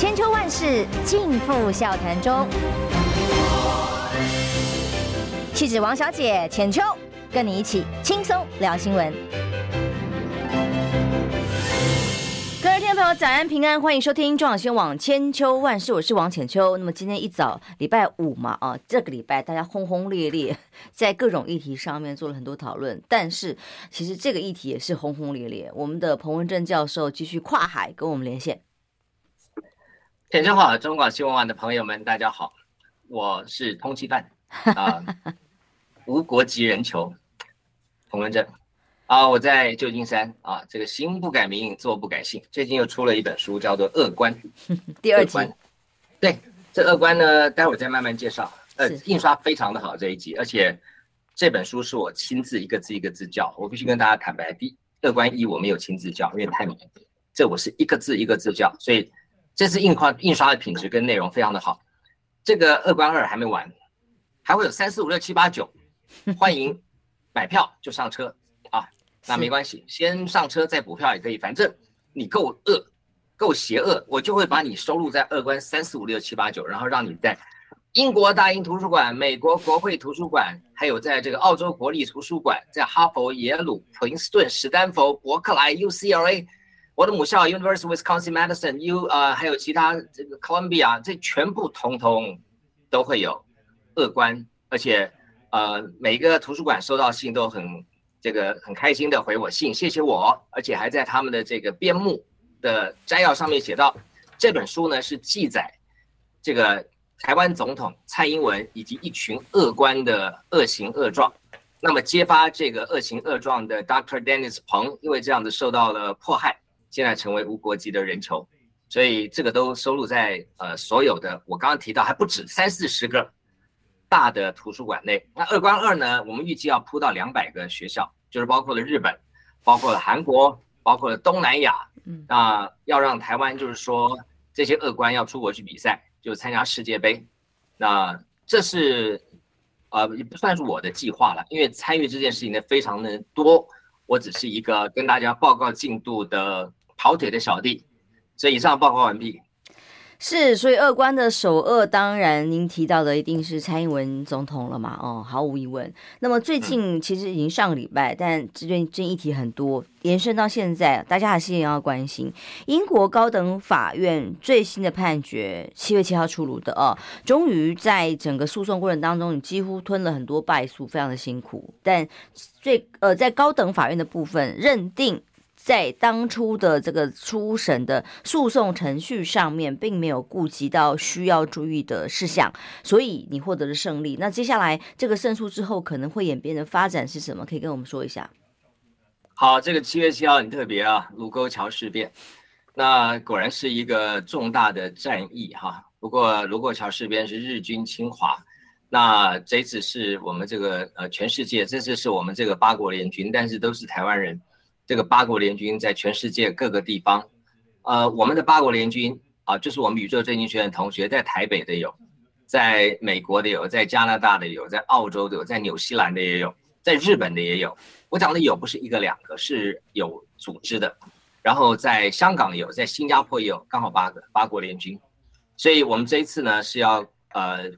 千秋万世尽付笑谈中。气质王小姐浅秋，跟你一起轻松聊新闻。各位听众朋友，早安平安，欢迎收听中广新闻网千秋万世，我是王浅秋。那么今天一早礼拜五嘛，啊，这个礼拜大家轰轰烈烈，在各种议题上面做了很多讨论。但是其实这个议题也是轰轰烈烈。我们的彭文正教授继续跨海跟我们连线。浅秋好，中广新闻网的朋友们，大家好，我是通缉犯 啊，无国籍人球彭文正。啊，我在旧金山啊，这个行不改名，坐不改姓。最近又出了一本书，叫做《恶官》，第二集。对，这恶官呢，待会儿再慢慢介绍。呃，印刷非常的好这一集，而且这本书是我亲自一个字一个字校。我必须跟大家坦白，第恶官一我没有亲自校，因为太难。这我是一个字一个字校，所以这次印刷印刷的品质跟内容非常的好。这个二关二还没完，还会有三四五六七八九，欢迎买票就上车啊。那没关系，先上车再补票也可以，反正你够恶，够邪恶，我就会把你收录在二关三四五六七八九，然后让你在英国大英图书馆、美国国会图书馆，还有在这个澳洲国立图书馆，在哈佛、耶鲁、普林斯顿、史丹佛、伯克莱 UCLA，我的母校 University Wisconsin Madison U 呃，还有其他这个 Columbia，这全部通通都会有恶官，而且呃每个图书馆收到信都很。这个很开心的回我信，谢谢我，而且还在他们的这个编目的摘要上面写到，这本书呢是记载这个台湾总统蔡英文以及一群恶官的恶行恶状。那么揭发这个恶行恶状的 Doctor Dennis 彭因为这样子受到了迫害，现在成为无国籍的人球，所以这个都收录在呃所有的我刚刚提到还不止三四十个。大的图书馆内，那恶官二呢？我们预计要铺到两百个学校，就是包括了日本，包括了韩国，包括了东南亚。嗯，那要让台湾就是说这些恶官要出国去比赛，就参加世界杯。那这是呃也不算是我的计划了，因为参与这件事情的非常的多，我只是一个跟大家报告进度的跑腿的小弟。所以以上报告完毕。是，所以二官的首恶，当然您提到的一定是蔡英文总统了嘛？哦，毫无疑问。那么最近其实已经上个礼拜，但这边这议题很多，延伸到现在，大家还是也要关心。英国高等法院最新的判决，七月七号出炉的哦，终于在整个诉讼过程当中，你几乎吞了很多败诉，非常的辛苦。但最呃，在高等法院的部分认定。在当初的这个初审的诉讼程序上面，并没有顾及到需要注意的事项，所以你获得了胜利。那接下来这个胜诉之后可能会演变的发展是什么？可以跟我们说一下。好，这个七月七号很特别啊，卢沟桥事变，那果然是一个重大的战役哈。不过卢沟桥事变是日军侵华，那这次是我们这个呃全世界，这次是我们这个八国联军，但是都是台湾人。这个八国联军在全世界各个地方，呃，我们的八国联军啊，就是我们宇宙政经学院的同学，在台北的有，在美国的有，在加拿大的有，在澳洲的有，在纽西兰的也有，在日本的也有。我讲的有不是一个两个，是有组织的。然后在香港有，在新加坡也有，刚好八个八国联军。所以我们这一次呢是要呃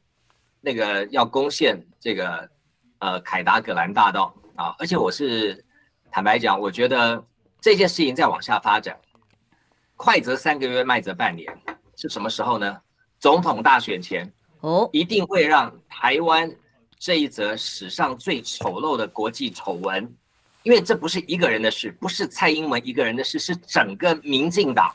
那个要攻陷这个呃凯达格兰大道啊，而且我是。坦白讲，我觉得这件事情再往下发展，快则三个月，慢则半年，是什么时候呢？总统大选前哦，一定会让台湾这一则史上最丑陋的国际丑闻，因为这不是一个人的事，不是蔡英文一个人的事，是整个民进党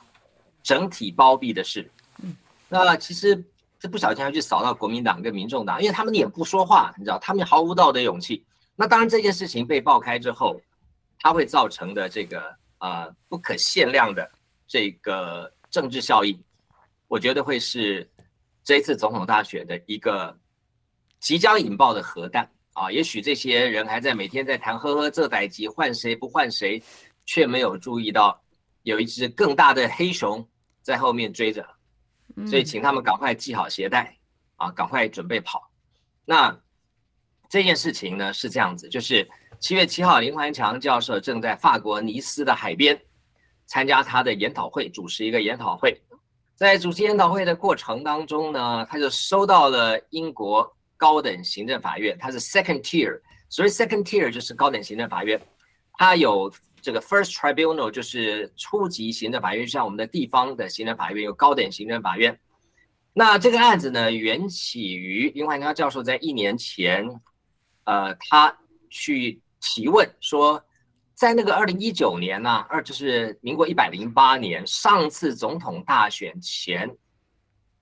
整体包庇的事。嗯，那其实这不小心要去扫到国民党跟民众党，因为他们也不说话，你知道，他们毫无道德勇气。那当然，这件事情被爆开之后。它会造成的这个呃不可限量的这个政治效应，我觉得会是这一次总统大选的一个即将引爆的核弹啊！也许这些人还在每天在谈呵呵这代志换谁不换谁，却没有注意到有一只更大的黑熊在后面追着，所以请他们赶快系好鞋带啊，赶快准备跑。那这件事情呢是这样子，就是。七月七号，林环强教授正在法国尼斯的海边参加他的研讨会，主持一个研讨会。在主持研讨会的过程当中呢，他就收到了英国高等行政法院，它是 second tier，所以 second tier 就是高等行政法院，它有这个 first tribunal 就是初级行政法院，就像我们的地方的行政法院有高等行政法院。那这个案子呢，缘起于林怀强教授在一年前，呃，他去提问说。在那个二零一九年呢、啊，二就是民国一百零八年上次总统大选前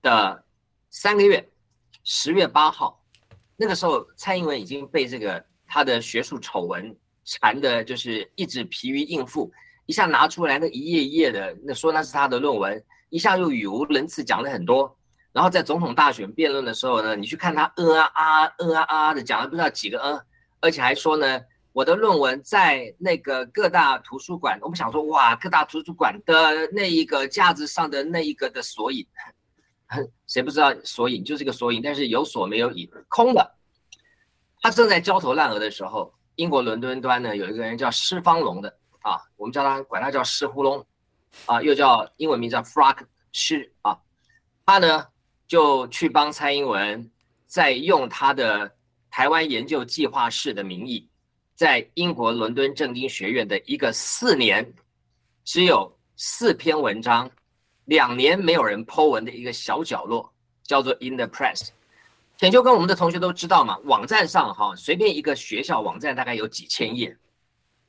的三个月，十月八号，那个时候蔡英文已经被这个他的学术丑闻缠的，就是一直疲于应付，一下拿出来那一页一页的，那说那是他的论文，一下又语无伦次讲了很多，然后在总统大选辩论的时候呢，你去看他呃啊啊呃啊啊的讲了不知道几个呃，而且还说呢。我的论文在那个各大图书馆，我们想说，哇，各大图书馆的那一个架子上的那一个的索引，谁不知道索引就是个索引，但是有索没有引，空的。他正在焦头烂额的时候，英国伦敦端呢有一个人叫施方龙的啊，我们叫他管他叫施呼龙啊，又叫英文名叫 Frog 施啊，他呢就去帮蔡英文在用他的台湾研究计划室的名义。在英国伦敦政经学院的一个四年，只有四篇文章，两年没有人 po 文的一个小角落，叫做 In the Press。浅秋跟我们的同学都知道嘛，网站上哈，随便一个学校网站大概有几千页。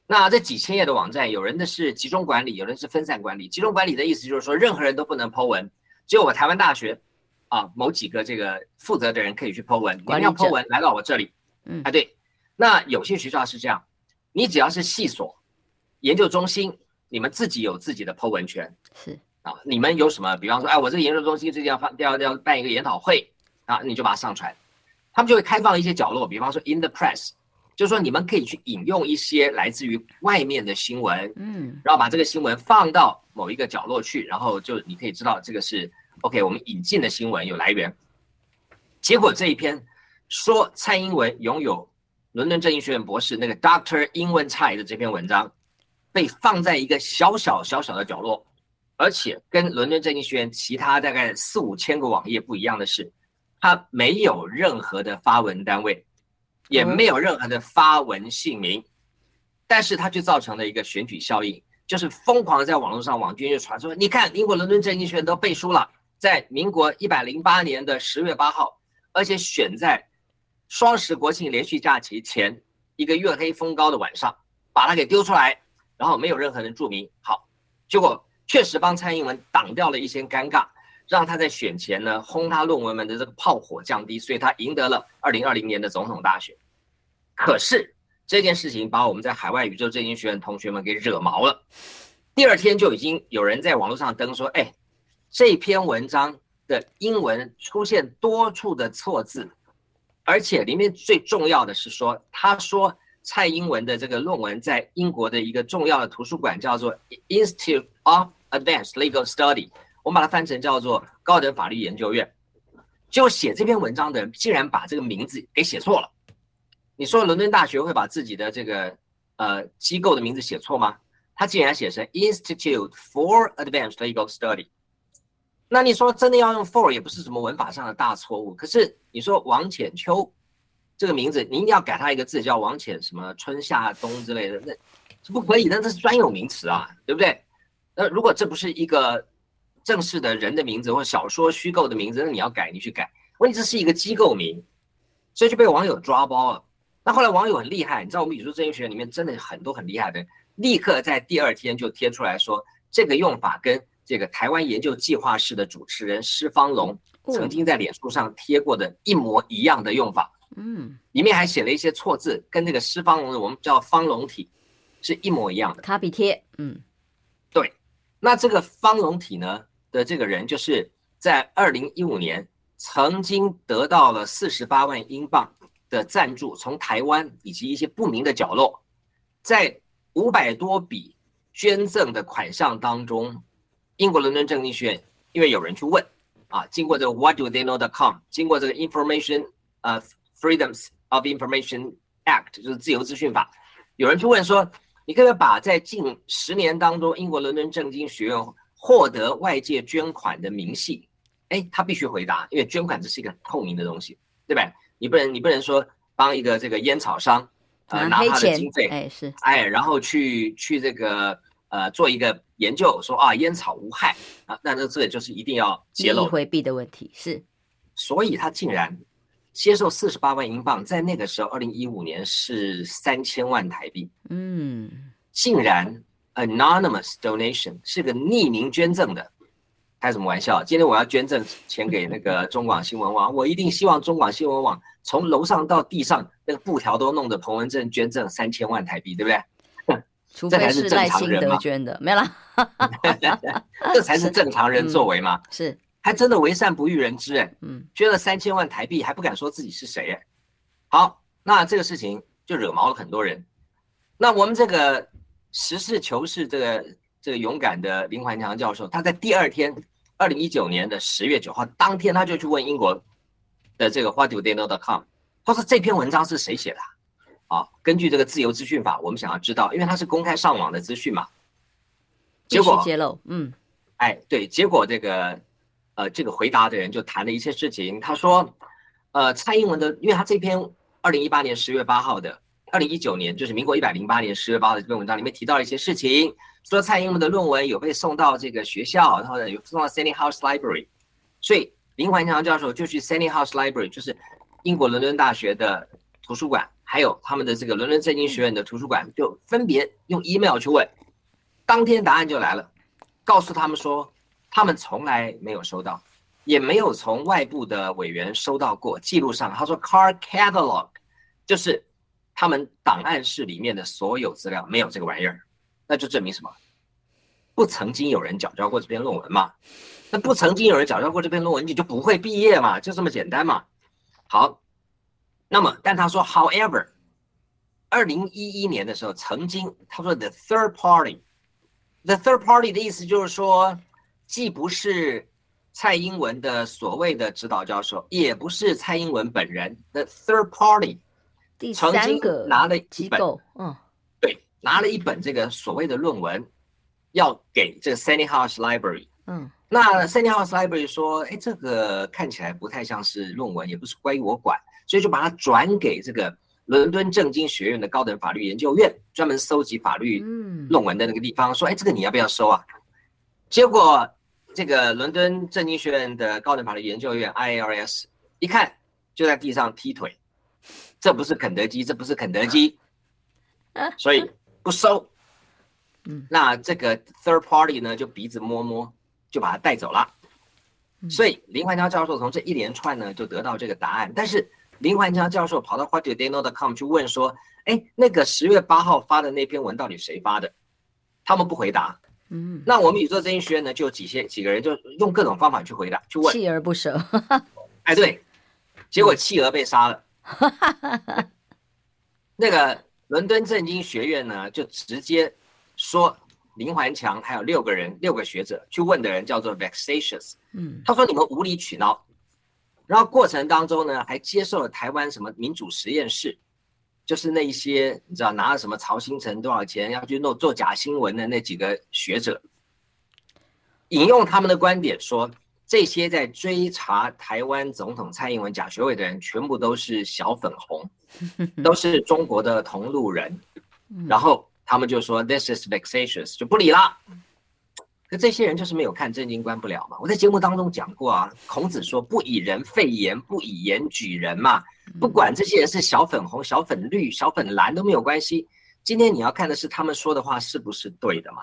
那这几千页的网站，有人的是集中管理，有人是分散管理。集中管理的意思就是说，任何人都不能 po 文，只有我台湾大学啊某几个这个负责的人可以去 po 文。你要 po 文，来到我这里，嗯，啊对。那有些学校是这样，你只要是系所、研究中心，你们自己有自己的 Po 文权，是啊，你们有什么？比方说，哎，我这个研究中心最近要发要要办一个研讨会啊，你就把它上传，他们就会开放一些角落，比方说 In the Press，就是说你们可以去引用一些来自于外面的新闻，嗯，然后把这个新闻放到某一个角落去，然后就你可以知道这个是 OK，我们引进的新闻有来源。结果这一篇说蔡英文拥有。伦敦政经学院博士那个 Doctor 英文蔡的这篇文章，被放在一个小小小小的角落，而且跟伦敦政经学院其他大概四五千个网页不一样的是，它没有任何的发文单位，也没有任何的发文姓名，但是它却造成了一个选举效应，就是疯狂在网络上网军就传说，你看英国伦敦政经学院都背书了，在民国一百零八年的十月八号，而且选在。双十国庆连续假期前一个月黑风高的晚上，把它给丢出来，然后没有任何人注明。好，结果确实帮蔡英文挡掉了一些尴尬，让他在选前呢轰他论文们的这个炮火降低，所以他赢得了二零二零年的总统大选。可是这件事情把我们在海外宇宙政经学院同学们给惹毛了，第二天就已经有人在网络上登说：“哎，这篇文章的英文出现多处的错字。”而且里面最重要的是说，他说蔡英文的这个论文在英国的一个重要的图书馆叫做 Institute of Advanced Legal Study，我们把它翻成叫做高等法律研究院。就写这篇文章的人竟然把这个名字给写错了。你说伦敦大学会把自己的这个呃机构的名字写错吗？他竟然写成 Institute for Advanced Legal Study。那你说真的要用 for 也不是什么文法上的大错误，可是你说王浅秋这个名字，你一定要改他一个字叫王浅什么春夏冬之类的，那是不可以，那这是专有名词啊，对不对？那如果这不是一个正式的人的名字或者小说虚构的名字，那你要改你去改。问题这是一个机构名，所以就被网友抓包了。那后来网友很厉害，你知道我们宇宙政经学里面真的很多很厉害的，立刻在第二天就贴出来说这个用法跟。这个台湾研究计划室的主持人施方龙曾经在脸书上贴过的一模一样的用法，嗯，里面还写了一些错字，跟那个施方龙的我们叫方龙体是一模一样的。卡比贴，嗯，对。那这个方龙体呢的这个人，就是在二零一五年曾经得到了四十八万英镑的赞助，从台湾以及一些不明的角落，在五百多笔捐赠的款项当中。英国伦敦政经学院，因为有人去问，啊，经过这个 What do they know.com，经过这个 Information 呃、uh, Freedoms of Information Act，就是自由资讯法，有人去问说，你可不可以把在近十年当中英国伦敦政经学院获得外界捐款的明细，哎，他必须回答，因为捐款这是一个透明的东西，对吧？你不能你不能说帮一个这个烟草商呃拿他的经费，哎是，哎，然后去去这个呃做一个研究，说啊烟草无害啊，那这这就是一定要揭露回避的问题是，所以他竟然接受四十八万英镑，在那个时候二零一五年是三千万台币，嗯，竟然。Anonymous donation 是个匿名捐赠的，开什么玩笑？今天我要捐赠钱给那个中广新闻网，我一定希望中广新闻网从楼上到地上那个布条都弄得彭文正捐赠三千万台币，对不对？除非是赖清德捐的，没了。这才是正常人作为嘛？是，还真的为善不欲人知哎，嗯，捐了三千万台币还不敢说自己是谁哎。好，那这个事情就惹毛了很多人。那我们这个。实事求是，这个这个勇敢的林环强教授，他在第二天，二零一九年的十月九号当天，他就去问英国的这个 whatdotheyknow.com，他说这篇文章是谁写的？啊，根据这个自由资讯法，我们想要知道，因为它是公开上网的资讯嘛。结果揭露，嗯，哎，对，结果这个呃，这个回答的人就谈了一些事情，他说，呃，蔡英文的，因为他这篇二零一八年十月八号的。二零一九年，就是民国一百零八年十月八号的这篇文章里面提到了一些事情，说蔡英文的论文有被送到这个学校，然后呢有送到 Stanley House Library，所以林环强教授就去 Stanley House Library，就是英国伦敦大学的图书馆，还有他们的这个伦敦政经学院的图书馆，就分别用 email 去问，当天答案就来了，告诉他们说他们从来没有收到，也没有从外部的委员收到过，记录上他说 card catalog 就是。他们档案室里面的所有资料没有这个玩意儿，那就证明什么？不曾经有人缴交过这篇论文嘛？那不曾经有人缴交过这篇论文，你就不会毕业嘛？就这么简单嘛？好，那么但他说，however，二零一一年的时候，曾经他说 the third party，the third party 的意思就是说，既不是蔡英文的所谓的指导教授，也不是蔡英文本人，the third party。曾经拿了一本，嗯，对，拿了一本这个所谓的论文，要给这个 Stanley House Library，嗯，那 Stanley House Library 说，哎，这个看起来不太像是论文，也不是归我管，所以就把它转给这个伦敦政经学院的高等法律研究院，专门搜集法律论文的那个地方，说，哎，这个你要不要收啊？结果这个伦敦政经学院的高等法律研究院 IARS 一看，就在地上踢腿。这不是肯德基，这不是肯德基，所以不收。那这个 third party 呢，就鼻子摸摸，就把它带走了。所以林环强教授从这一连串呢，就得到这个答案。但是林环强教授跑到 whatdotheyknow.com 去问说：“哎，那个十月八号发的那篇文到底谁发的？”他们不回答。嗯，那我们宇宙政经学院呢，就有几些几个人就用各种方法去回答，去问，锲而不舍。哎，对，结果企鹅被杀了。那个伦敦政经学院呢，就直接说林环强还有六个人，六个学者去问的人叫做 vexatious，嗯，他说你们无理取闹，然后过程当中呢，还接受了台湾什么民主实验室，就是那一些你知道拿了什么曹新成多少钱要去弄做假新闻的那几个学者，引用他们的观点说。这些在追查台湾总统蔡英文假学位的人，全部都是小粉红，都是中国的同路人。然后他们就说 “This is vexatious”，就不理了。可这些人就是没有看正经关不了嘛。我在节目当中讲过啊，孔子说“不以人废言，不以言举人”嘛。不管这些人是小粉红、小粉绿、小粉蓝都没有关系。今天你要看的是他们说的话是不是对的嘛。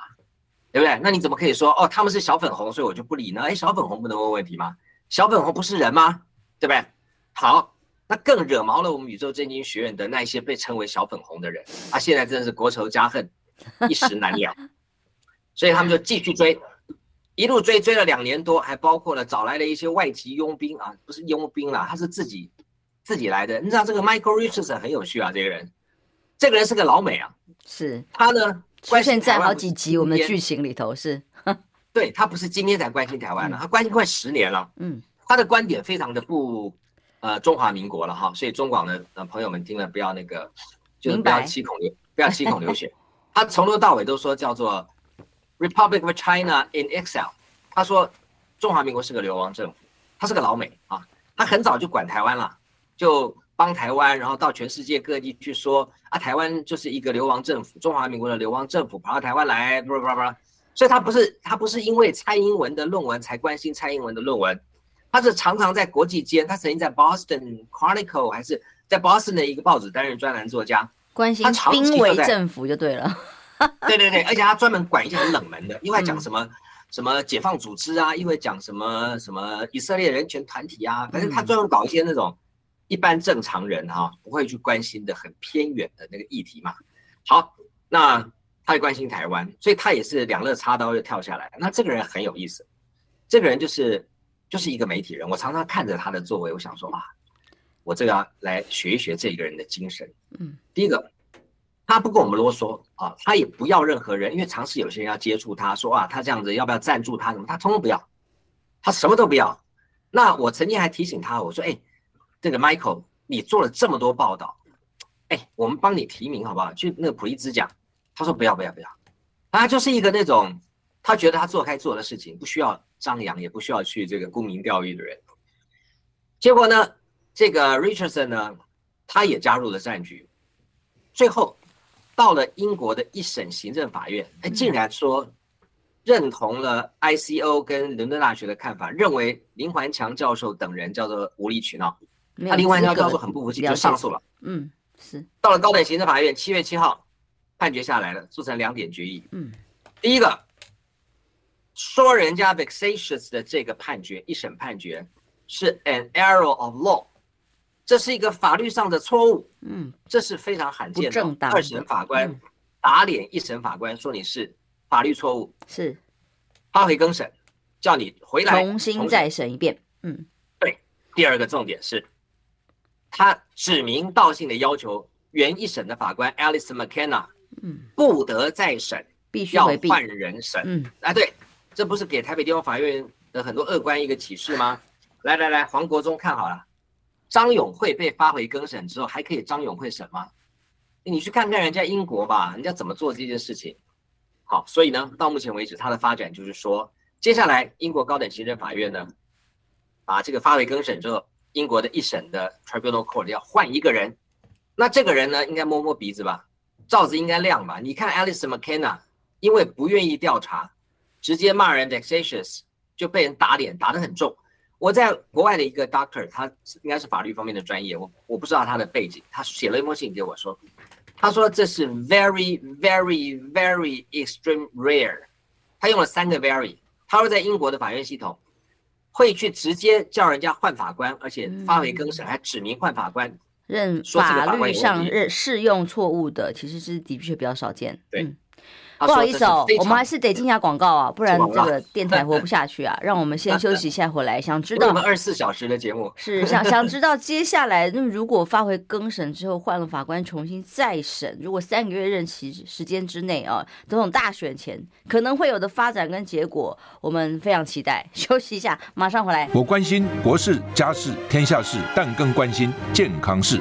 对不对？那你怎么可以说哦，他们是小粉红，所以我就不理呢？哎，小粉红不能问问题吗？小粉红不是人吗？对不对？好，那更惹毛了我们宇宙正经学院的那一些被称为小粉红的人啊！现在真的是国仇家恨，一时难了，所以他们就继续追，一路追追了两年多，还包括了找来了一些外籍佣兵啊，不是佣兵啦，他是自己自己来的。你知道这个 Michael Richardson 很有趣啊，这个人，这个人是个老美啊，是他呢。出现在好几集我们的剧情里头是，对，他不是今天才关心台湾了，他关心快十年了。嗯，他的观点非常的不呃中华民国了哈，所以中广的呃朋友们听了不要那个，就是不要七孔流不要七孔流血。他从头到尾都说叫做 Republic of China in Exile，他说中华民国是个流亡政府，他是个老美啊，他很早就管台湾了，就帮台湾，然后到全世界各地去说啊，台湾就是一个流亡政府，中华民国的流亡政府跑到台湾来，不不不，所以他不是他不是因为蔡英文的论文才关心蔡英文的论文，他是常常在国际间，他曾经在 Boston Chronicle 还是在 Boston 的一个报纸担任专栏作家，关心濒危政府就对了。对 对对，而且他专门管一些很冷门的，因为讲什么、嗯、什么解放组织啊，因为讲什么什么以色列人权团体啊，反正他专门搞一些那种一般正常人哈、啊、不会去关心的很偏远的那个议题嘛。好，那他也关心台湾，所以他也是两肋插刀就跳下来。那这个人很有意思，这个人就是就是一个媒体人。我常常看着他的作为，我想说啊，我这个要来学一学这个人的精神。嗯，第一个。他不跟我们啰嗦啊，他也不要任何人，因为尝试有些人要接触他，说啊，他这样子要不要赞助他什么？他通通不要，他什么都不要。那我曾经还提醒他，我说，哎，这个 Michael，你做了这么多报道，哎，我们帮你提名好不好？去那个普利兹奖。他说不要不要不要，他就是一个那种，他觉得他做该做的事情，不需要张扬，也不需要去这个沽名钓誉的人。结果呢，这个 Richardson 呢，他也加入了战局，最后。到了英国的一审行政法院，哎，竟然说认同了 ICO 跟伦敦大学的看法，认为林环强教授等人叫做无理取闹。那林环强教授很不服气，就上诉了。嗯，是。到了高等行政法院，七月七号判决下来了，做成两点决议。嗯，第一个说人家 vexatious 的这个判决，一审判决是 an error of law。这是一个法律上的错误，嗯，这是非常罕见的。二审法官打脸一审法官，说你是法律错误，是他会更审，叫你回来重新再审一遍。嗯，对。第二个重点是，他指名道姓的要求原一审的法官 Alice McKenna，嗯，不得再审，必须要换人审。嗯，啊，对，这不是给台北地方法院的很多恶官一个启示吗？来来来，黄国忠看好了。张永会被发回更审之后，还可以张永会审吗？你去看看人家英国吧，人家怎么做这件事情。好，所以呢，到目前为止，它的发展就是说，接下来英国高等行政法院呢，把这个发回更审之后，英国的一审的 Tribunal Court 要换一个人，那这个人呢，应该摸摸鼻子吧，罩子应该亮吧？你看 Alice McKenna，因为不愿意调查，直接骂人 vexatious，就被人打脸，打得很重。我在国外的一个 doctor，他应该是法律方面的专业，我我不知道他的背景。他写了一封信给我说，他说这是 very very very extreme rare，他用了三个 very。他说在英国的法院系统会去直接叫人家换法官，而且发回更审，还指名换法官，认法律上认适用错误的，其实是的确比较少见。对。嗯不好意思哦，我们还是得进下广告啊，不然这个电台活不下去啊。让我们先休息一下，回来想知道。我们二十四小时的节目是想想知 道接下来，那么如果发回更审之后换了法官重新再审，如果三个月任期时间之内啊，总统大选前可能会有的发展跟结果，我们非常期待。休息一下，马上回来。我关心国事、家事、天下事，但更关心健康事。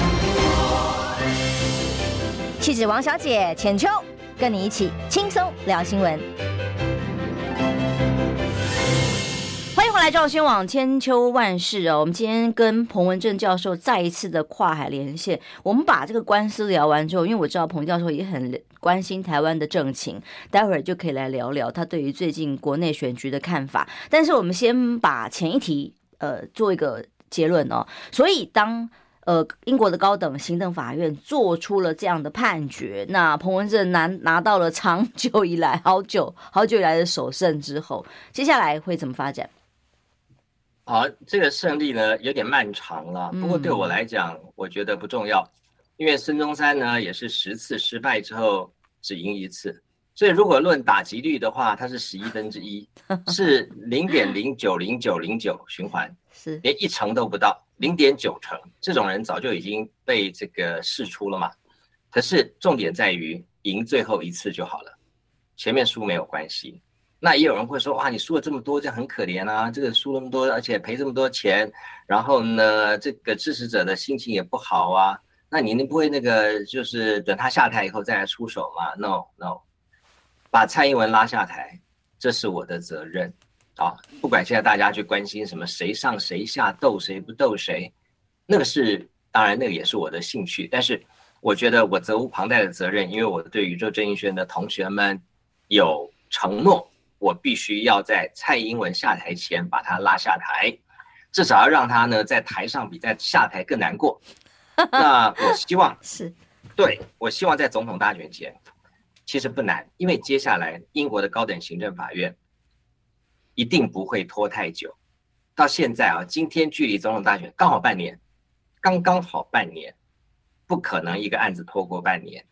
气质王小姐浅秋，跟你一起轻松聊新闻。欢迎回来，赵新网千秋万世哦。我们今天跟彭文正教授再一次的跨海连线。我们把这个官司聊完之后，因为我知道彭教授也很关心台湾的政情，待会儿就可以来聊聊他对于最近国内选举的看法。但是我们先把前一题呃做一个结论哦。所以当呃，英国的高等行政法院做出了这样的判决，那彭文正拿拿到了长久以来、好久、好久以来的首胜之后，接下来会怎么发展？好，这个胜利呢有点漫长了，不过对我来讲，嗯、我觉得不重要，因为孙中山呢也是十次失败之后只赢一次，所以如果论打击率的话，它是十一分之一，是零点零九零九零九循环，是。连一成都不到，零点九成。这种人早就已经被这个释出了嘛。可是重点在于赢最后一次就好了，前面输没有关系。那也有人会说，哇，你输了这么多，这样很可怜啊！这个输那么多，而且赔这么多钱，然后呢，这个支持者的心情也不好啊。那你不会那个，就是等他下台以后再来出手吗？No No，把蔡英文拉下台，这是我的责任啊！不管现在大家去关心什么谁上谁下，斗谁不斗谁，那个是当然，那个也是我的兴趣。但是我觉得我责无旁贷的责任，因为我对宇宙正义学院的同学们有承诺。我必须要在蔡英文下台前把他拉下台，至少要让他呢在台上比在下台更难过。那我希望是，对，我希望在总统大选前，其实不难，因为接下来英国的高等行政法院一定不会拖太久。到现在啊，今天距离总统大选刚好半年，刚刚好半年，不可能一个案子拖过半年。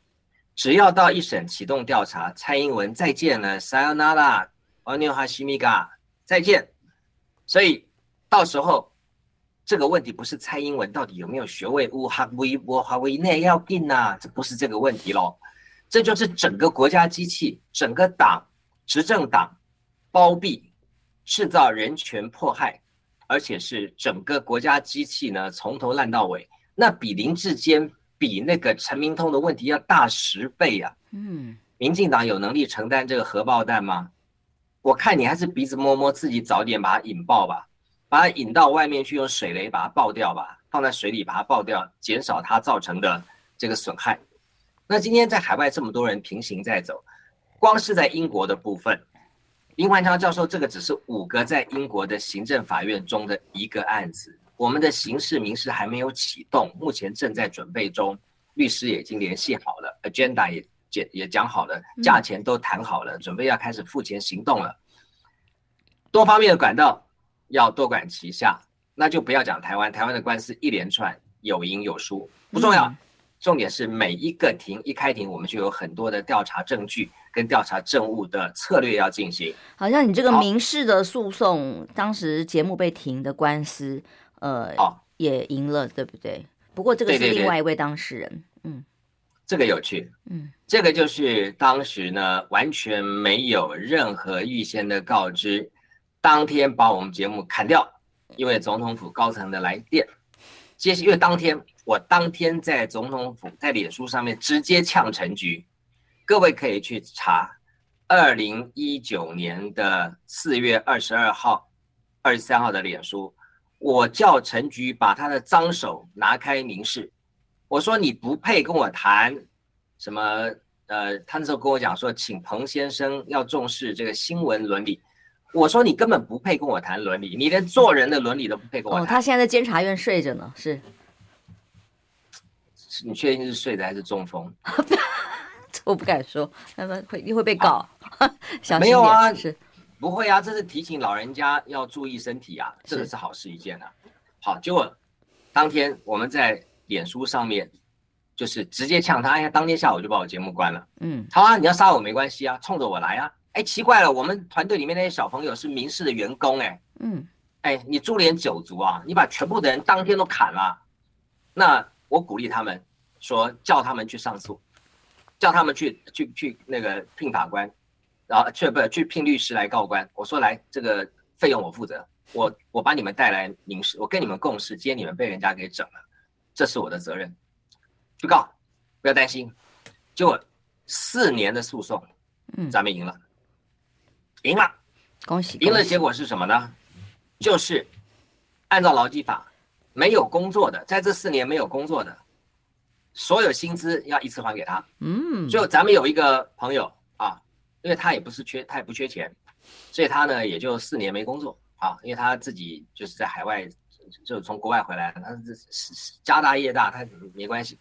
只要到一审启动调查，蔡英文再见了，Sayonara。阿尼哈西米嘎，再见。所以到时候这个问题不是蔡英文到底有没有学位，乌哈维波哈维内要定呐，这不是这个问题喽。这就是整个国家机器，整个党执政党包庇、制造人权迫害，而且是整个国家机器呢从头烂到尾，那比林志坚、比那个陈明通的问题要大十倍啊。嗯，民进党有能力承担这个核爆弹吗？我看你还是鼻子摸摸，自己早点把它引爆吧，把它引到外面去，用水雷把它爆掉吧，放在水里把它爆掉，减少它造成的这个损害。那今天在海外这么多人平行在走，光是在英国的部分，林焕昌教授这个只是五个在英国的行政法院中的一个案子，我们的刑事民事还没有启动，目前正在准备中，律师也已经联系好了，agenda 也。也也讲好了，价钱都谈好了，嗯，准备要开始付钱行动了。多方面的管道要多管齐下，那就不要讲台湾，台湾的官司一连串有赢有输不重要，嗯，重点是每一个庭一开庭，我们就有很多的调查证据跟调查证物的策略要进行。好像你这个民事的诉讼，当时节目被停的官司，呃，也赢了，对不对？不过这个是另外一位当事人，对对对嗯。这个有趣，嗯，这个就是当时呢，完全没有任何预先的告知，当天把我们节目砍掉，因为总统府高层的来电，接因为当天我当天在总统府在脸书上面直接呛陈菊，各位可以去查，二零一九年的四月二十二号、二十三号的脸书，我叫陈菊把他的脏手拿开明示。我说你不配跟我谈什么，呃，他那时候跟我讲说，请彭先生要重视这个新闻伦理。我说你根本不配跟我谈伦理，你连做人的伦理都不配跟我谈。哦，他现在在监察院睡着呢，是？你确定是睡着还是中风？我不敢说，他们会会被告。没有啊，是不会啊，这是提醒老人家要注意身体啊，这个是好事一件啊。好，结果当天我们在。脸书上面就是直接呛他，哎呀，当天下午就把我节目关了。嗯，好啊，你要杀我没关系啊，冲着我来啊。哎，奇怪了，我们团队里面那些小朋友是民事的员工，哎，嗯，哎，你株连九族啊，你把全部的人当天都砍了。那我鼓励他们说，叫他们去上诉，叫他们去去去那个聘法官，然后去不去聘律师来告官。我说来，这个费用我负责，我我把你们带来民事，我跟你们共事，今天你们被人家给整了。这是我的责任，去告，不要担心。就四年的诉讼，嗯，咱们赢了，赢了，恭喜！赢了，结果是什么呢？就是按照劳基法，没有工作的，在这四年没有工作的，所有薪资要一次还给他。嗯，就咱们有一个朋友啊，因为他也不是缺，他也不缺钱，所以他呢也就四年没工作啊，因为他自己就是在海外。就是从国外回来，他是是家大业大，他没关系，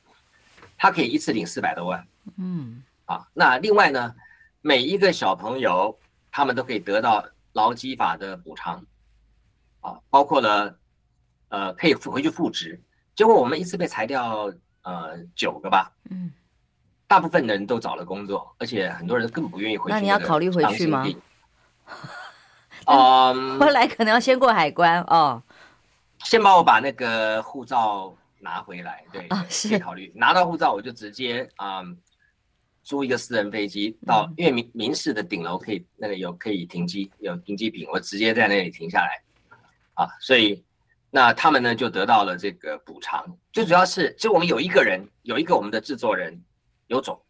他可以一次领四百多万。嗯，啊，那另外呢，每一个小朋友他们都可以得到劳基法的补偿，啊，包括了呃可以回去复职。结果我们一次被裁掉呃九个吧，嗯，大部分人都找了工作，而且很多人根本不愿意回去。那你要考虑回去吗？嗯，后来可能要先过海关哦。先帮我把那个护照拿回来，对，啊、是。可以考虑。拿到护照，我就直接嗯租一个私人飞机到，嗯、因为民民事的顶楼可以那个有可以停机，有停机坪，我直接在那里停下来，啊，所以那他们呢就得到了这个补偿，最主要是就我们有一个人有一个我们的制作人有种。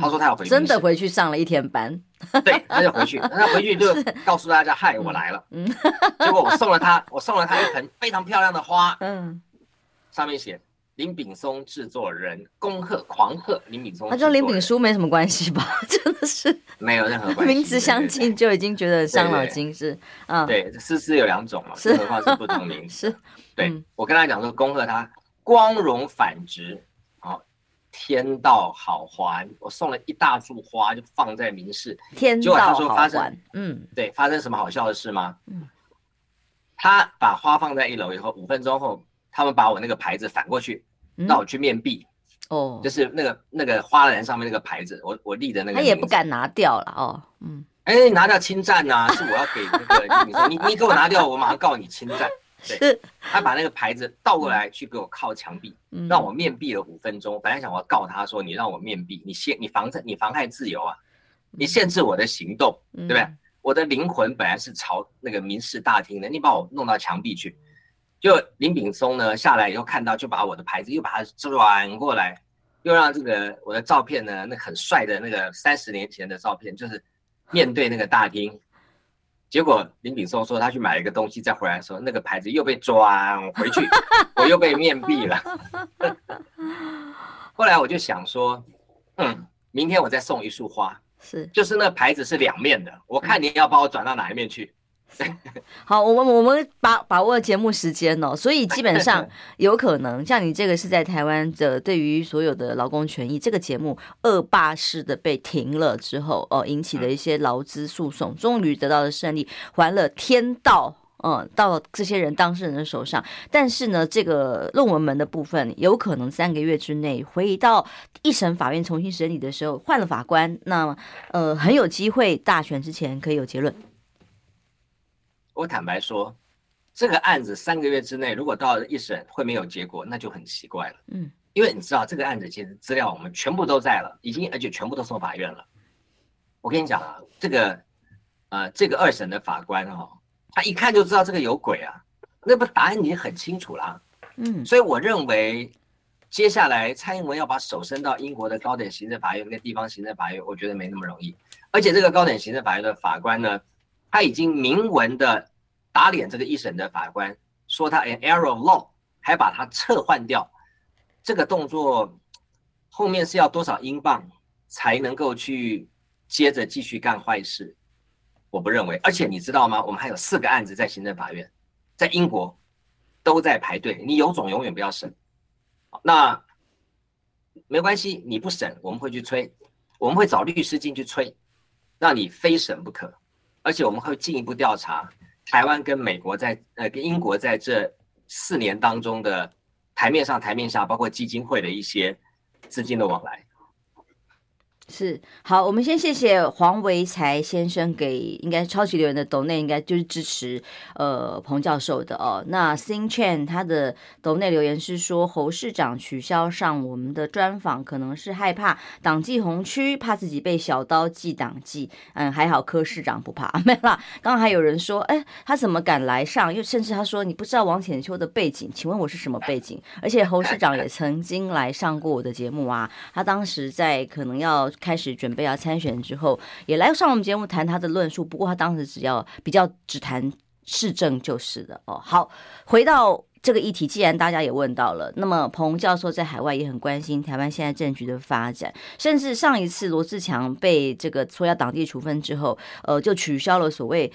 他说他要回去，真的回去上了一天班。对，他就回去，他回去就 告诉大家：“嗨，我来了。”嗯，结果我送了他，我送了他一盆非常漂亮的花。嗯，上面写林炳松制作人，恭贺狂贺林炳松。他跟林炳书没什么关系吧？真的是没有任何关系，名字相近就已经觉得伤脑筋是啊。对，诗诗有两种嘛，是何况是不同名 字。是，对我跟他讲说，恭贺他光荣返职。天道好还，我送了一大束花，就放在民视。天道好还，嗯，对，发生什么好笑的事吗？嗯，他把花放在一楼以后，五分钟后，他们把我那个牌子反过去，让、嗯、我去面壁。哦，就是那个那个花篮上面那个牌子，我我立的那个。他也不敢拿掉了哦，嗯，哎、欸，拿掉侵占呐、啊，是我要给那个你说，你你给我拿掉，我马上告你侵占。对，他把那个牌子倒过来去给我靠墙壁，嗯、让我面壁了五分钟。本来想我要告他说，你让我面壁，你限你妨你妨害自由啊，你限制我的行动，嗯、对不对？我的灵魂本来是朝那个民事大厅的，你把我弄到墙壁去。就林炳松呢下来以后看到，就把我的牌子又把它转过来，又让这个我的照片呢，那很帅的那个三十年前的照片，就是面对那个大厅。结果林炳松说他去买了一个东西，再回来的时候，那个牌子又被转回去，我又被面壁了。后来我就想说，嗯，明天我再送一束花，是，就是那牌子是两面的，我看你要把我转到哪一面去。好，我们我们把把握节目时间哦，所以基本上 有可能像你这个是在台湾的，对于所有的劳工权益这个节目恶霸式的被停了之后哦，引起的一些劳资诉讼，终于得到了胜利，还了天道，嗯，到这些人当事人的手上。但是呢，这个论文门的部分有可能三个月之内回到一审法院重新审理的时候换了法官，那么呃很有机会大选之前可以有结论。我坦白说，这个案子三个月之内，如果到了一审会没有结果，那就很奇怪了。嗯，因为你知道这个案子其实资料我们全部都在了，已经而且全部都送法院了。我跟你讲啊，这个呃，这个二审的法官哦，他一看就知道这个有鬼啊，那不答案已经很清楚啦。嗯，所以我认为接下来蔡英文要把手伸到英国的高等行政法院跟地方行政法院，我觉得没那么容易。而且这个高等行政法院的法官呢，他已经明文的打脸这个一审的法官，说他 an error of law，还把他撤换掉，这个动作后面是要多少英镑才能够去接着继续干坏事？我不认为。而且你知道吗？我们还有四个案子在行政法院，在英国都在排队。你有种永远不要审。那没关系，你不审我们会去催，我们会找律师进去催，让你非审不可。而且我们会进一步调查台湾跟美国在呃跟英国在这四年当中的台面上台面下，包括基金会的一些资金的往来。是好，我们先谢谢黄维才先生给应该超级留言的抖内，应该就是支持呃彭教授的哦。那 Sing Chen 他的抖内留言是说侯市长取消上我们的专访，可能是害怕党纪红区，怕自己被小刀记党纪。嗯，还好柯市长不怕，没啦。刚刚还有人说，哎，他怎么敢来上？又甚至他说你不知道王浅秋的背景，请问我是什么背景？而且侯市长也曾经来上过我的节目啊，他当时在可能要。开始准备要参选之后，也来上我们节目谈他的论述。不过他当时只要比较只谈市政就是的哦。好，回到这个议题，既然大家也问到了，那么彭教授在海外也很关心台湾现在政局的发展，甚至上一次罗志强被这个说要党纪处分之后，呃，就取消了所谓。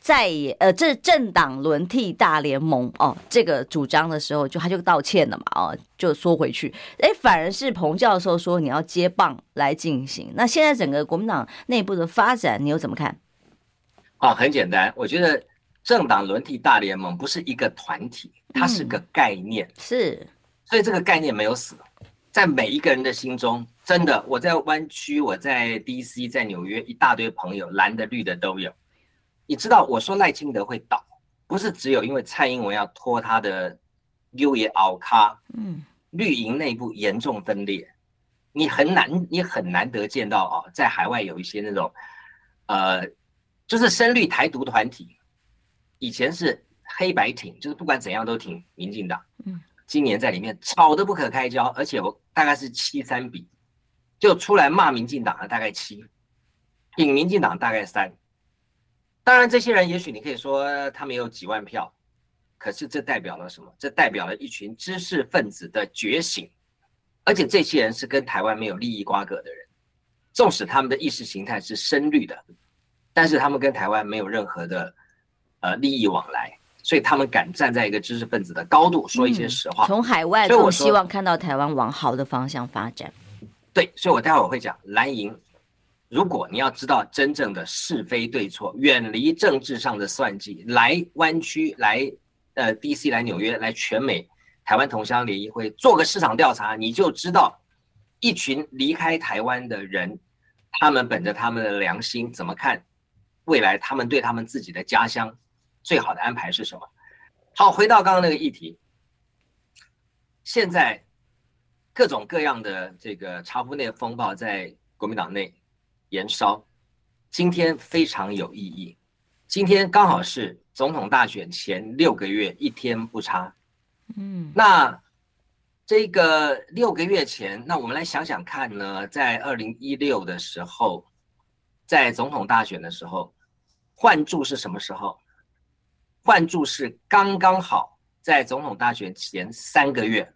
在呃，这政党轮替大联盟哦，这个主张的时候，就他就道歉了嘛，哦，就缩回去。哎，反而是彭教授说你要接棒来进行。那现在整个国民党内部的发展，你又怎么看？哦，很简单，我觉得政党轮替大联盟不是一个团体，它是个概念，嗯、是，所以这个概念没有死。在每一个人的心中，真的，我在湾区，我在 DC，在纽约，一大堆朋友，蓝的绿的都有。你知道，我说赖清德会倒，不是只有因为蔡英文要拖他的六爷奥卡，嗯，绿营内部严重分裂，你很难，你很难得见到哦，在海外有一些那种，呃，就是深绿台独团体，以前是黑白挺，就是不管怎样都挺民进党，嗯。今年在里面吵得不可开交，而且我大概是七三比，就出来骂民进党的大概七，挺民进党大概三。当然，这些人也许你可以说他们有几万票，可是这代表了什么？这代表了一群知识分子的觉醒，而且这些人是跟台湾没有利益瓜葛的人，纵使他们的意识形态是深绿的，但是他们跟台湾没有任何的呃利益往来。所以他们敢站在一个知识分子的高度说一些实话。从、嗯、海外我希望看到台湾往好的方向发展。对，所以我待会儿我会讲蓝营。如果你要知道真正的是非对错，远离政治上的算计，来湾区，来呃 DC，来纽约，来全美台湾同乡联谊会做个市场调查，你就知道一群离开台湾的人，他们本着他们的良心怎么看未来，他们对他们自己的家乡。最好的安排是什么？好，回到刚刚那个议题。现在各种各样的这个茶壶内风暴在国民党内延烧。今天非常有意义，今天刚好是总统大选前六个月，一天不差。嗯，那这个六个月前，那我们来想想看呢，在二零一六的时候，在总统大选的时候，换注是什么时候？换注是刚刚好在总统大选前三个月，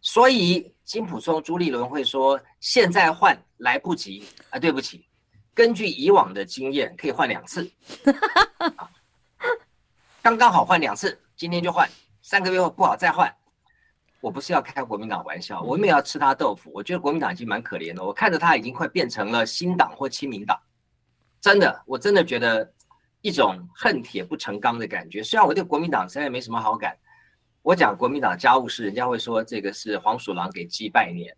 所以金普松、朱立伦会说现在换来不及啊，对不起，根据以往的经验可以换两次，刚刚好换两次，今天就换，三个月后不好再换。我不是要开国民党玩笑，我没有要吃他豆腐，我觉得国民党已经蛮可怜的，我看着他已经快变成了新党或亲民党，真的，我真的觉得。一种恨铁不成钢的感觉。虽然我对国民党现在没什么好感，我讲国民党家务事，人家会说这个是黄鼠狼给鸡拜年。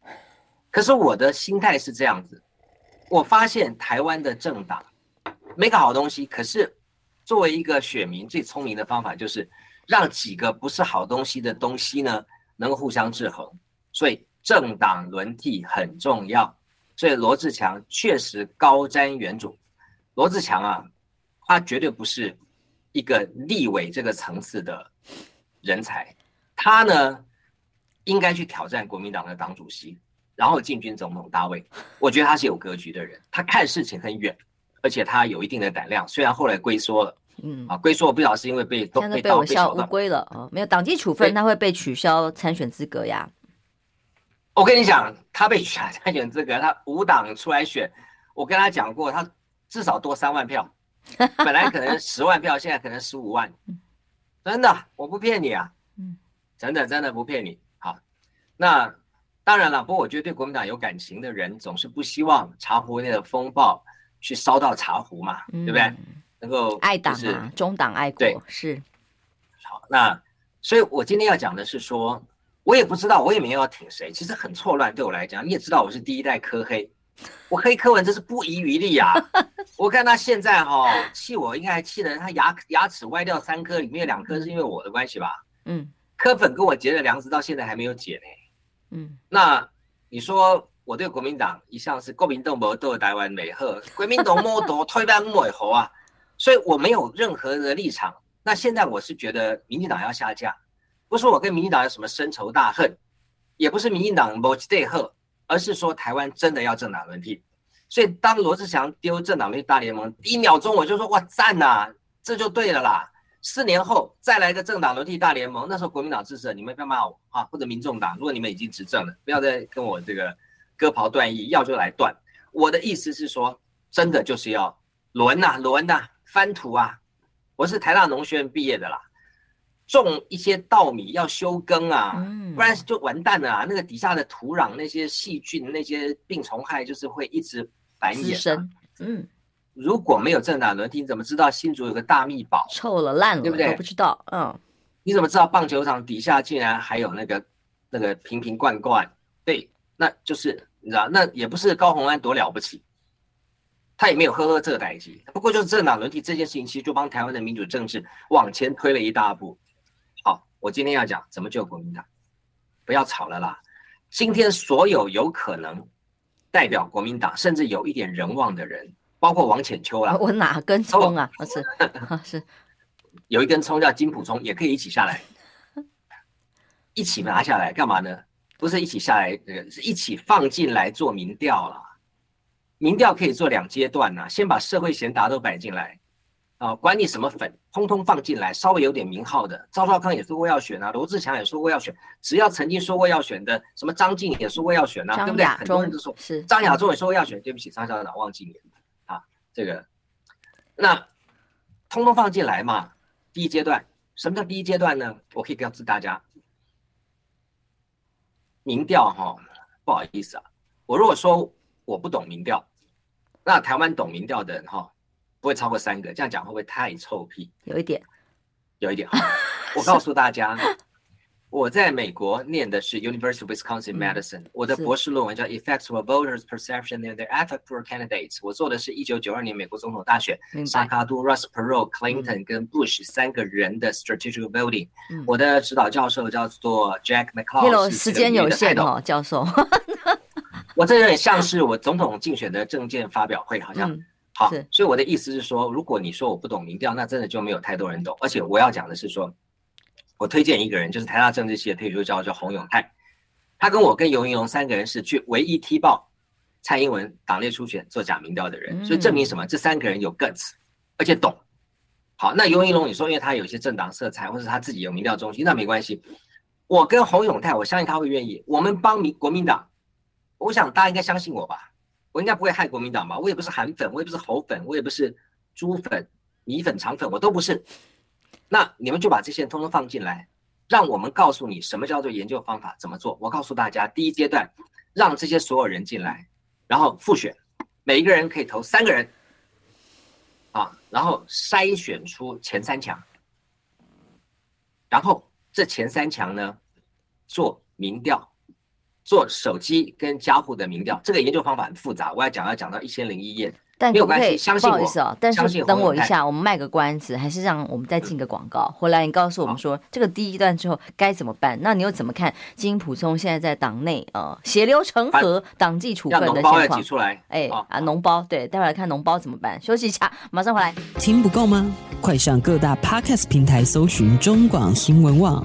可是我的心态是这样子，我发现台湾的政党没个好东西。可是作为一个选民，最聪明的方法就是让几个不是好东西的东西呢，能够互相制衡。所以政党轮替很重要。所以罗志强确实高瞻远瞩。罗志强啊。他绝对不是一个立委这个层次的人才，他呢应该去挑战国民党的党主席，然后进军总统大位。我觉得他是有格局的人，他看事情很远，而且他有一定的胆量。虽然后来龟缩了，嗯啊，龟缩我不知道是因为被都被我笑乌龟了啊，没有党纪处分，他会被取消参选资格呀。我跟你讲，他被取消 参选资格，他无党出来选，我跟他讲过，他至少多三万票。本来可能十万票，现在可能十五万，真的，我不骗你啊，嗯真的真的不骗你。好，那当然了，不过我觉得对国民党有感情的人，总是不希望茶壶内的风暴去烧到茶壶嘛，对不对？能够爱党啊，中党爱国，对，是。好，那所以我今天要讲的是说，我也不知道，我也没有要挺谁，其实很错乱。对我来讲，你也知道我是第一代科黑。我黑柯文真是不遗余力啊！我看他现在哈气我，应该还气得他牙牙齿歪掉三颗，里面有两颗是因为我的关系吧？嗯，柯粉跟我结的梁子到现在还没有解呢。嗯，那你说我对国民党一向是国民党没斗台湾美好，国民党没斗推翻美好啊，所以我没有任何的立场。那现在我是觉得民进党要下架，不是我跟民进党有什么深仇大恨，也不是民进党没对贺。而是说台湾真的要政党轮替，所以当罗志祥丢政党轮替大联盟，一秒钟我就说哇赞呐、这就对了啦。四年后再来一个政党轮替大联盟，那时候国民党支持你们不要骂我啊，或者民众党，如果你们已经执政了，不要再跟我这个割袍断义，要就来断。我的意思是说，真的就是要轮呐轮呐翻土啊，我是台大农学院毕业的啦。种一些稻米要休耕啊，不然就完蛋了啊！那个底下的土壤那些细菌、那些病虫害，就是会一直繁衍啊。嗯，如果没有政党轮替，你怎么知道新竹有个大秘宝？臭了烂了，对不对？我不知道。嗯，你怎么知道棒球场底下竟然还有那个那个瓶瓶罐罐？对，那就是你知道，那也不是高虹安多了不起，他也没有呵呵这个代志，不过就是政党轮替这件事情，其实就帮台湾的民主政治往前推了一大步。好，我今天要讲怎么救国民党，不要吵了啦。今天所有有可能代表国民党，甚至有一点人望的人，包括王浅秋啦，我哪根葱啊？不是，是有一根葱叫金普葱，也可以一起下来，一起拿下来干嘛呢？不是一起下来，这个是一起放进来做民调了。民调可以做两阶段呐，先把社会贤达都摆进来，啊，管你什么粉，通通放进来，稍微有点名号的，赵少康也说过要选啊，罗志强也说过要选，只要曾经说过要选的，什么张静也说过要选啊，对不对？很多人都说是张亚中也说过要选，对不起，张校长忘记你啊，这个，那通通放进来嘛。第一阶段，什么叫第一阶段呢？我可以告诉大家。民调哈，不好意思啊，我如果说我不懂民调，那台湾懂民调的人哈，不会超过三个，这样讲会不会太臭屁？有一点，有一点。我告诉大家。我在美国念的是 University of Wisconsin Madison，、嗯、我的博士论文叫 Effects of Voters' Perception and Their Effect for Candidates。我做的是一九九二年美国总统大选，萨卡杜、Ross Perot、Clinton 跟 Bush 三个人的 Strategic Voting、嗯。我的指导教授叫做 Jack McCloud。时间有限哦，教授。我这有点像是我总统竞选的证件发表会，好像。嗯、好，所以我的意思是说，如果你说我不懂民调，那真的就没有太多人懂。而且我要讲的是说。我推荐一个人，就是台大政治系的退休教授洪永泰，他跟我跟尤云龙三个人是去唯一踢爆蔡英文党内初选做假民调的人，所以证明什么？这三个人有 guts，而且懂。好，那尤云龙你说，因为他有一些政党色彩，或者他自己有民调中心，那没关系。我跟洪永泰，我相信他会愿意。我们帮民国民党，我想大家应该相信我吧，我应该不会害国民党吧？我也不是韩粉，我也不是侯粉，我也不是猪粉、米粉、肠粉，我都不是。那你们就把这些人通通放进来，让我们告诉你什么叫做研究方法，怎么做。我告诉大家，第一阶段，让这些所有人进来，然后复选，每一个人可以投三个人，啊，然后筛选出前三强，然后这前三强呢，做民调，做手机跟家户的民调。这个研究方法很复杂，我要讲要讲到一千零一页。但可不可以相信我，不好意思哦，但是等我一下，我们卖个关子，还是让我们再进个广告。回来你告诉我们说，这个第一段之后该怎么办？那你又怎么看金普聪现在在党内呃血流成河、党纪处分的情况？出来，哎啊，脓包对，待会来看脓包怎么办？休息一下，马上回来。听不够吗？快上各大 Podcast 平台搜寻中广新闻网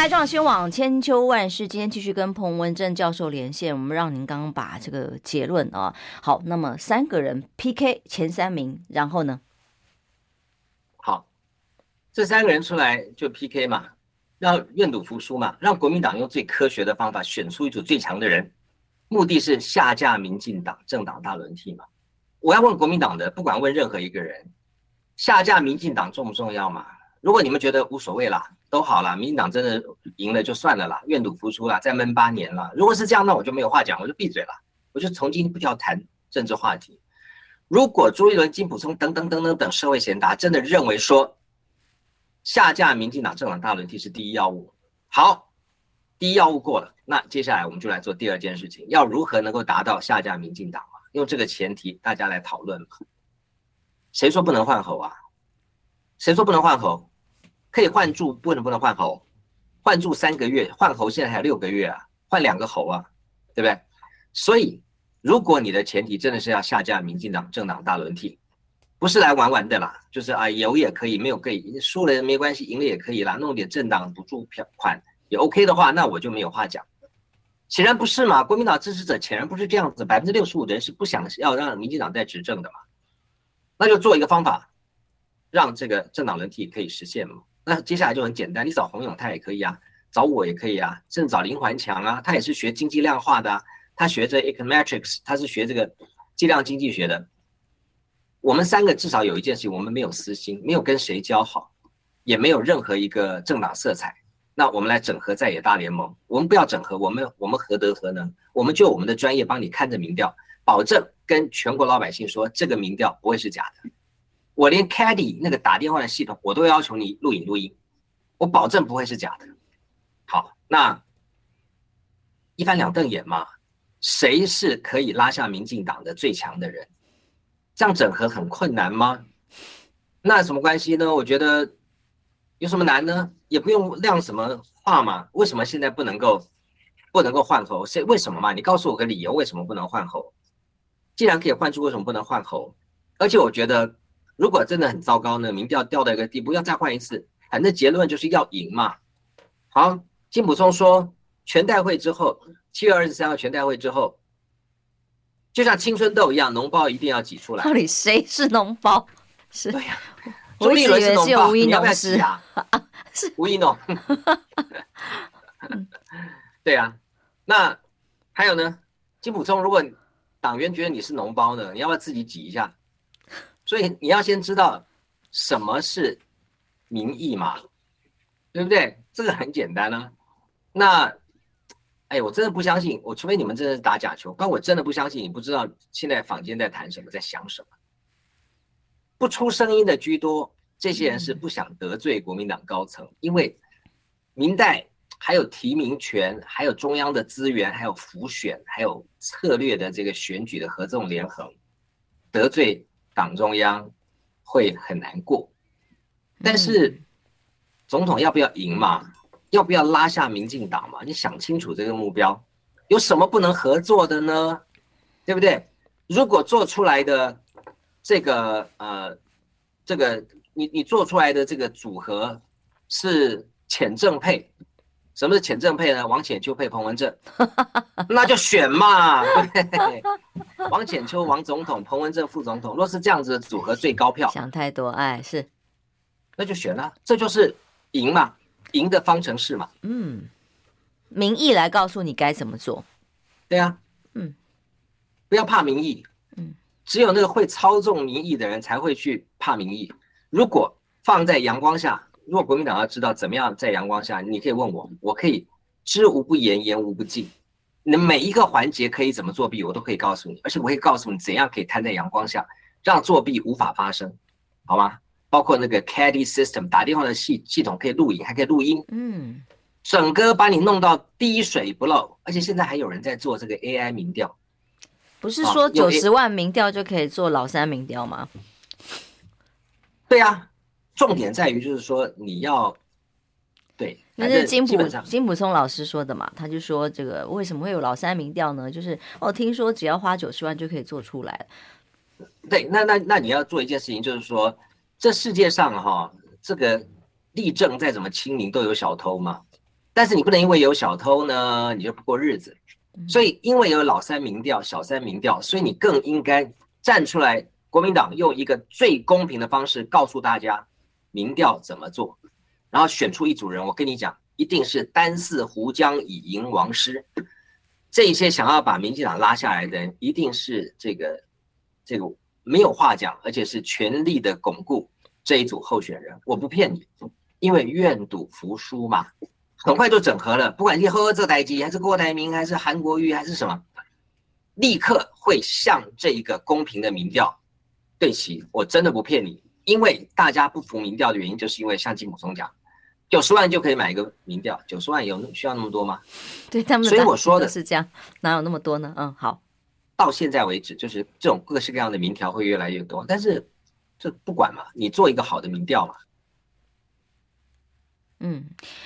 来，中广新网千秋万世。今天继续跟彭文正教授连线，我们让您刚刚把这个结论啊。好，那么三个人 PK 前三名，然后呢？好这三个人出来就 PK 嘛，让愿赌服输嘛，让国民党用最科学的方法选出一组最强的人，目的是下架民进党政党大轮替嘛。我要问国民党的，不管问任何一个人，下架民进党重不重要嘛？如果你们觉得无所谓啦，都好啦，民进党真的赢了就算了啦，愿赌服输啦，再闷八年啦。如果是这样，那我就没有话讲，我就闭嘴了，我就从今不要谈政治话题。如果朱一伦、金普聪等等等等等社会贤达真的认为说，下架民进党政党大轮替是第一要务。好，第一要务过了，那接下来我们就来做第二件事情，要如何能够达到下架民进党啊？用这个前提，大家来讨论。谁说不能换侯啊？谁说不能换侯？可以换住，不能不能换猴？换住三个月，换猴现在还有六个月啊，换两个猴啊，对不对？所以，如果你的前提真的是要下架民进党政党大轮替。不是来玩玩的啦，就是啊，有也可以，没有可以，输了没关系，赢了也可以啦，弄点政党补助票款也 OK 的话，那我就没有话讲。显然不是嘛，国民党支持者显然不是这样子，百分之六十五的人是不想要让民进党再执政的嘛，那就做一个方法，让这个政党轮替可以实现嘛。那接下来就很简单，你找洪永泰也可以啊，找我也可以啊，甚至找林环强啊，他也是学经济量化的啊，他学这 econometrics，他是学这个计量经济学的。我们三个至少有一件事情，我们没有私心，没有跟谁交好，也没有任何一个政党色彩。那我们来整合在野大联盟，我们不要整合，我们我们何德何能？我们就我们的专业帮你看着民调，保证跟全国老百姓说这个民调不会是假的。我连 Caddy 那个打电话的系统，我都要求你录影录音，我保证不会是假的。好，那一翻两瞪眼嘛，谁是可以拉下民进党的最强的人？这样整合很困难吗？那什么关系呢？我觉得有什么难呢？也不用亮什么话嘛。为什么现在不能够不能够换候？是为什么嘛？你告诉我个理由，为什么不能换候？既然可以换出，为什么不能换候？而且我觉得。如果真的很糟糕呢？民调掉到一个地步，要再换一次，反正结论就是要赢嘛。好，金溥聪说，全代会之后，七月二十三号全代会之后，就像青春痘一样，脓包一定要挤出来。到底谁是脓包？是对呀，朱立伦是脓包，你要不要挤啊？是 吴一农。对呀，那还有呢？金溥聪，如果党员觉得你是脓包呢，你要不要自己挤一下？所以你要先知道什么是民意嘛，对不对？这个很简单啊。那，哎，我真的不相信，我除非你们真的是打假球，但我真的不相信你不知道现在坊间在谈什么，在想什么。不出声音的居多，这些人是不想得罪国民党高层，因为明代还有提名权，还有中央的资源，还有辅选，还有策略的这个选举的合纵连横，得罪。党中央会很难过，但是总统要不要赢嘛？要不要拉下民进党嘛？你想清楚这个目标，有什么不能合作的呢？对不对？如果做出来的这个呃，这个你你做出来的这个组合是浅正配。什么是浅正配呢？王浅秋配彭文正，那就选嘛。对，王浅秋王总统，彭文正副总统，若是这样子的组合最高票，想太多，哎，是，那就选了，这就是赢嘛，赢的方程式嘛。嗯，民意来告诉你该怎么做。对啊，嗯，不要怕民意，嗯，只有那个会操纵民意的人才会去怕民意。如果放在阳光下。如果国民党要知道怎么样在阳光下，你可以问我，我可以知无不言，言无不尽。你每一个环节可以怎么作弊，我都可以告诉你，而且我会告诉你怎样可以摊在阳光下，让作弊无法发生，好吗？包括那个 Caddy System 打电话的系系统可以录影，还可以录音，嗯，整个把你弄到滴水不漏。而且现在还有人在做这个 AI 民调，不是说九十万民调就可以做老三民调吗？对呀、啊。重点在于，就是说你要对，那是金普金普松老师说的嘛？他就说这个为什么会有老三民调呢？就是哦，听说只要花九十万就可以做出来。对，那那那你要做一件事情，就是说这世界上哈、哦，这个例证再怎么清明都有小偷嘛。但是你不能因为有小偷呢，你就不过日子。所以因为有老三民调、小三民调，所以你更应该站出来。国民党用一个最公平的方式告诉大家。民调怎么做，然后选出一组人，我跟你讲，一定是单四胡将以迎王师。这些想要把民进党拉下来的人，一定是这个这个没有话讲，而且是全力的巩固这一组候选人。我不骗你，因为愿赌服输嘛，很快就整合了。不管你喝这台机，还是郭台铭，还是韩国瑜，还是什么，立刻会向这一个公平的民调对齐。我真的不骗你。因为大家不服民调的原因，就是因为像金溥聪讲，九十万就可以买一个民调，九十万有需要那么多吗？对他们，所以我说的是这样，哪有那么多呢？嗯，好，到现在为止，就是这种各式各样的民调会越来越多，但是这不管嘛，你做一个好的民调嘛。嗯，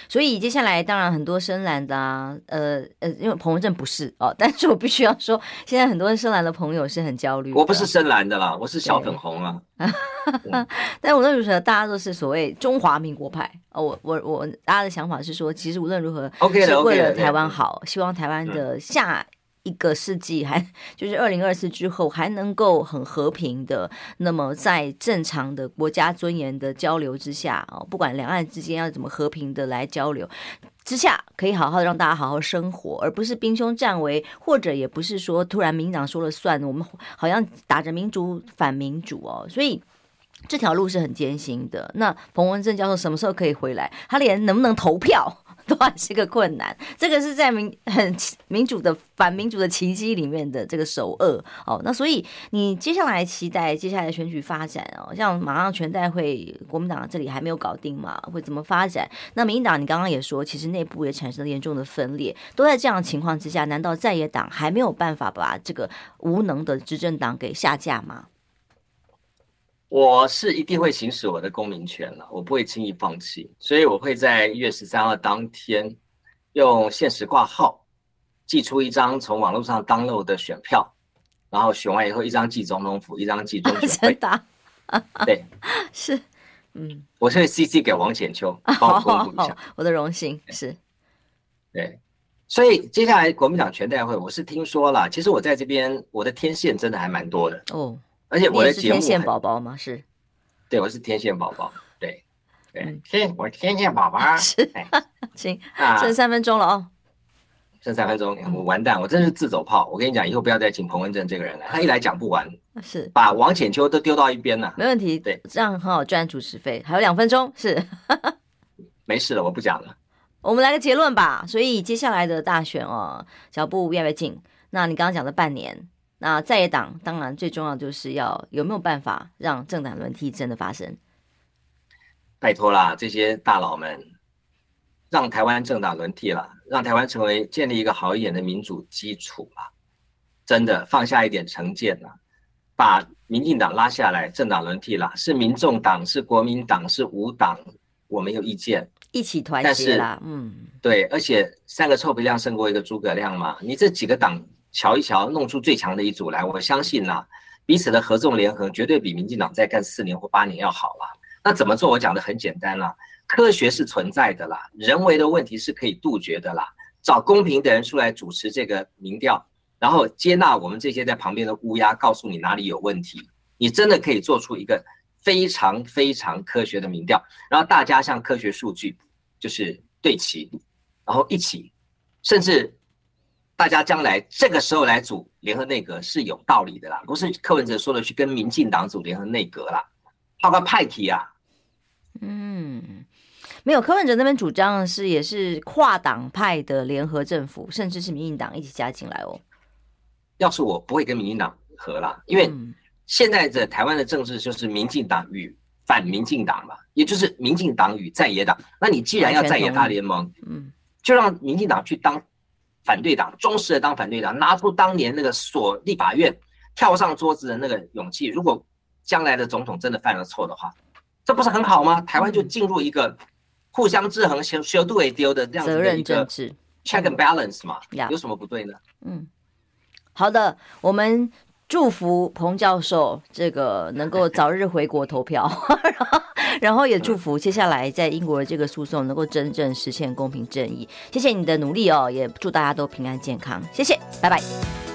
所以接下来当然很多深蓝的啊，呃呃，因为彭文正不是哦，但是我必须要说，现在很多深蓝的朋友是很焦虑。我不是深蓝的啦，我是小粉红啊。嗯、但无论如何，大家都是所谓中华民国派哦。我我我，大家的想法是说，其实无论如何，是为了台湾好，希望台湾的下一个世纪还 就是二零二四之后还能够很和平的，那么在正常的国家尊严的交流之下哦，不管两岸之间要怎么和平的来交流之下，可以好好的让大家好好生活，而不是兵凶战危，或者也不是说突然民党说了算，我们好像打着民主反民主哦，所以这条路是很艰辛的。那彭文正教授什么时候可以回来？他连能不能投票？都还是个困难，这个是在民很民主的反民主的奇迹里面的这个首恶哦。那所以你接下来期待接下来选举发展哦，像马上全代会，国民党这里还没有搞定嘛，会怎么发展？那民进党你刚刚也说，其实内部也产生了严重的分裂，都在这样的情况之下，难道在野党还没有办法把这个无能的执政党给下架吗？我是一定会行使我的公民权了，我不会轻易放弃，所以我会在一月十三号当天用限时挂号寄出一张从网络上 download 的选票，然后选完以后一张寄总统府，一张寄中选 会。对，是，嗯，我会 CC 给王浅秋帮我公布一下，我的荣幸是。对，所以接下来国民党全代会，我是听说了，其实我在这边我的天线真的还蛮多的哦。而且我的节目是天线宝宝吗？是，对，我是天线宝宝，对，对，天，我天线宝宝 是，行，剩三分钟了哦，剩三分钟，我完蛋，我真是自走炮。我跟你讲，以后不要再请彭文正这个人来，他一来讲不完，是把王浅秋都丢到一边了，没问题，对，这样很好赚主持费，还有两分钟，是，没事了，我不讲了，我们来个结论吧。所以接下来的大选哦，脚步越来越近。那你刚刚讲的半年。那在野党当然最重要就是要有没有办法让政党轮替真的发生？拜托啦，这些大佬们，让台湾政党轮替了，让台湾成为建立一个好一点的民主基础了，真的放下一点成见了，把民进党拉下来，政党轮替了，是民众党，是国民党，是无党，我没有意见，一起团结啦，嗯，对，而且三个臭皮匠胜过一个诸葛亮嘛，你这几个党。瞧一瞧，弄出最强的一组来，我相信呐，彼此的合纵连横绝对比民进党再干四年或八年要好了。那怎么做？我讲的很简单啦，科学是存在的啦，人为的问题是可以杜绝的啦。找公平的人出来主持这个民调，然后接纳我们这些在旁边的乌鸦，告诉你哪里有问题，你真的可以做出一个非常非常科学的民调，然后大家向科学数据就是对齐，然后一起，甚至。大家将来这个时候来组联合内阁是有道理的啦，不是柯文哲说的去跟民进党组联合内阁啦，好个派题啊！嗯，没有，柯文哲那边主张的是也是跨党派的联合政府，甚至是民进党一起加进来哦。要是我不会跟民进党合啦，因为现在的台湾的政治就是民进党与反民进党嘛，也就是民进党与在野党。那你既然要在野大联盟，嗯，就让民进党去当。反对党忠实的当反对党，拿出当年那个锁立法院、跳上桌子的那个勇气。如果将来的总统真的犯了错的话，这不是很好吗？台湾就进入一个互相制衡、修修度也丢的这样子的一个 check and balance 嘛，有什么不对呢？嗯，好的，我们。祝福彭教授这个能够早日回国投票，然后也祝福接下来在英国的这个诉讼能够真正实现公平正义。谢谢你的努力哦，也祝大家都平安健康。谢谢，拜拜。